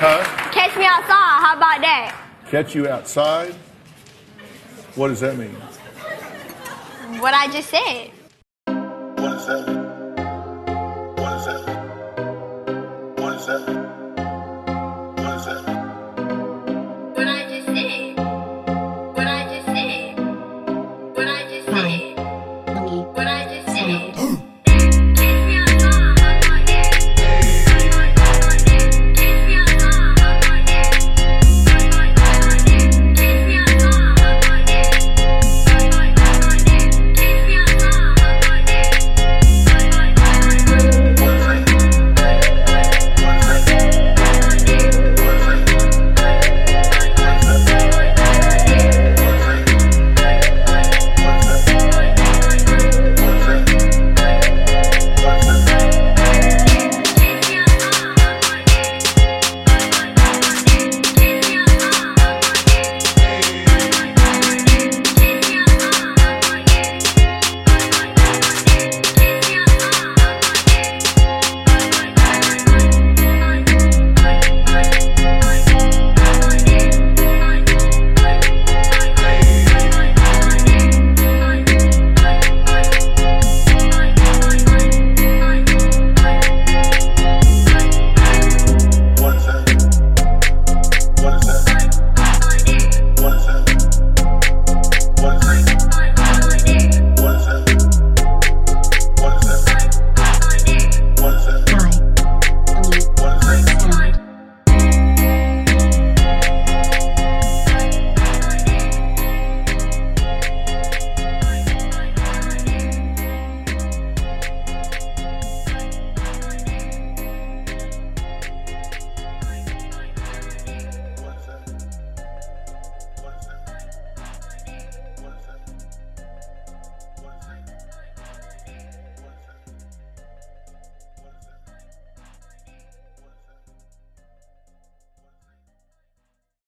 Huh? Catch me outside. How about that? Catch you outside? What does that mean? What I just said. What is that? What is that? What is that?